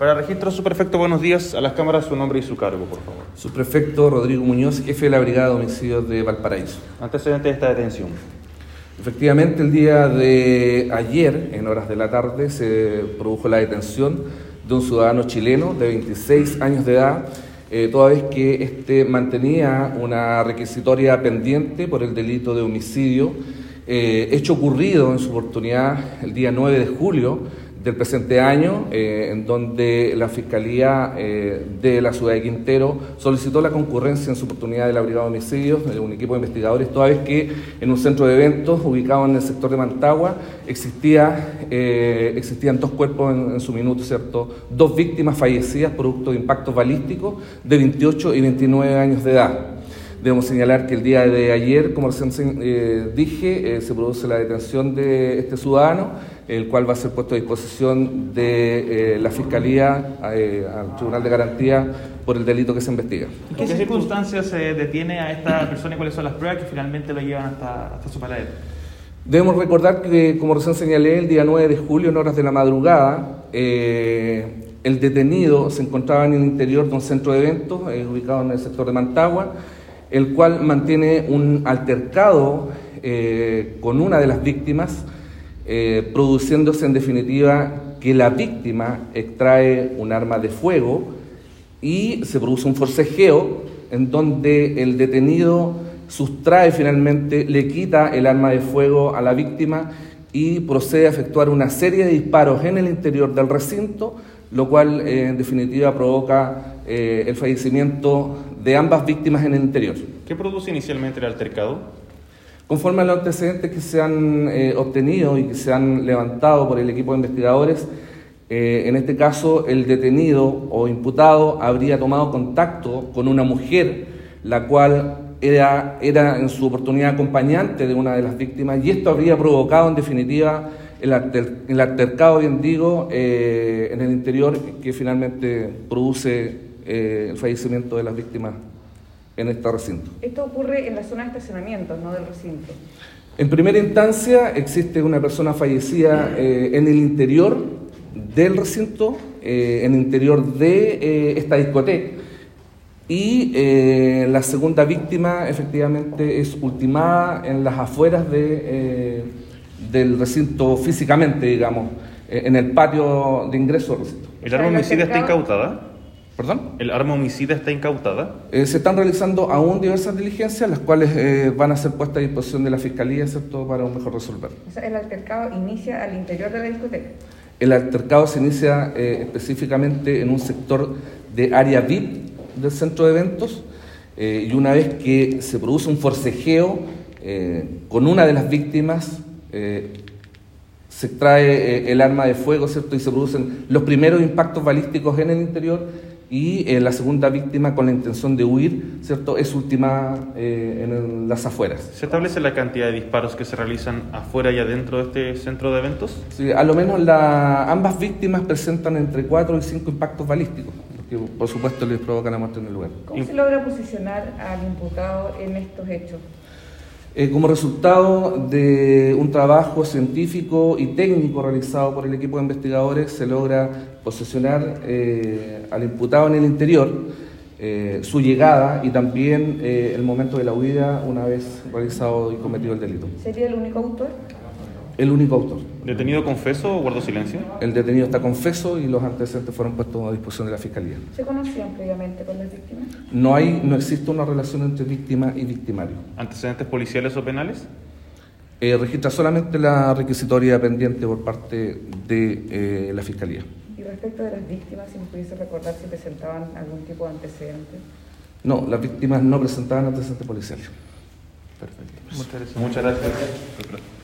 Para registro, su prefecto, buenos días. A las cámaras, su nombre y su cargo, por favor. Su prefecto Rodrigo Muñoz, jefe de la Brigada de Homicidios de Valparaíso. Antecedente de esta detención. Efectivamente, el día de ayer, en horas de la tarde, se produjo la detención de un ciudadano chileno de 26 años de edad, eh, toda vez que éste mantenía una requisitoria pendiente por el delito de homicidio, eh, hecho ocurrido en su oportunidad el día 9 de julio del presente año, eh, en donde la Fiscalía eh, de la ciudad de Quintero solicitó la concurrencia en su oportunidad de la Brigada de Homicidios, de un equipo de investigadores, toda vez que en un centro de eventos ubicado en el sector de Mantagua existía, eh, existían dos cuerpos en, su minuto, ¿cierto? Dos víctimas fallecidas producto de impactos balísticos de 28 y 29 años de edad. Debemos señalar que el día de ayer, como recién eh, dije, se produce la detención de este ciudadano, el cual va a ser puesto a disposición de eh, la Fiscalía al Tribunal de Garantía por el delito que se investiga. ¿En qué circunstancias se detiene a esta persona y cuáles son las pruebas que finalmente lo llevan hasta, hasta su paradero? Debemos recordar que, como recién señalé, el día 9 de julio, en horas de la madrugada, el detenido se encontraba en el interior de un centro de eventos ubicado en el sector de Mantagua, el cual mantiene un altercado eh, con una de las víctimas, eh, produciéndose en definitiva que la víctima extrae un arma de fuego y se produce un forcejeo en donde el detenido sustrae finalmente, le quita el arma de fuego a la víctima y procede a efectuar una serie de disparos en el interior del recinto, lo cual eh, en definitiva provoca eh, el fallecimiento de ambas víctimas en el interior. ¿Qué produce inicialmente el altercado? Conforme a los antecedentes que se han eh, obtenido y que se han levantado por el equipo de investigadores, eh, en este caso el detenido o imputado habría tomado contacto con una mujer, la cual era, en su oportunidad acompañante de una de las víctimas, y esto habría provocado en definitiva el, alter, el altercado, bien digo, eh, en el interior que finalmente produce el fallecimiento de las víctimas en este recinto. Esto ocurre en la zona de estacionamiento, no del recinto. En primera instancia existe una persona fallecida eh, en el interior del recinto, eh, en el interior de eh, esta discoteca. Y eh, la segunda víctima efectivamente es ultimada en las afueras de, del recinto físicamente, digamos, en el patio de ingreso al recinto. ¿El arma homicida está incautada? ¿Perdón? ¿El arma homicida está incautada? Eh, se están realizando aún diversas diligencias, las cuales eh, van a ser puestas a disposición de la Fiscalía, ¿cierto?, para un mejor resolver. O sea, el altercado inicia al interior de la discoteca. El altercado se inicia eh, específicamente en un sector de área VIP del centro de eventos eh, y una vez que se produce un forcejeo eh, con una de las víctimas, se extrae el arma de fuego, ¿cierto?, y se producen los primeros impactos balísticos en el interior y eh, la segunda víctima con la intención de huir, ¿cierto? Es ultimada eh, en las afueras. ¿Se establece la cantidad de disparos que se realizan afuera y adentro de este centro de eventos? Sí, a lo menos la, ambas víctimas presentan entre 4 y 5 impactos balísticos, que por supuesto les provocan la muerte en el lugar. ¿Cómo se logra posicionar al imputado en estos hechos? Eh, como resultado de un trabajo científico y técnico realizado por el equipo de investigadores, se logra posesionar eh, al imputado en el interior, eh, su llegada y también eh, el momento de la huida una vez realizado y cometido el delito. ¿Sería el único autor? El único autor. ¿Detenido confeso o guardó silencio? El detenido está confeso y los antecedentes fueron puestos a disposición de la Fiscalía. ¿Se conocían previamente con las víctimas? No, hay, no existe una relación entre víctima y victimario. ¿Antecedentes policiales o penales? Eh, registra solamente la requisitoria pendiente por parte de eh, la Fiscalía. Y respecto de las víctimas, si nos pudiese recordar si presentaban algún tipo de antecedente. No, las víctimas no presentaban antecedentes policiales. Perfecto. Muchas gracias. Muchas gracias.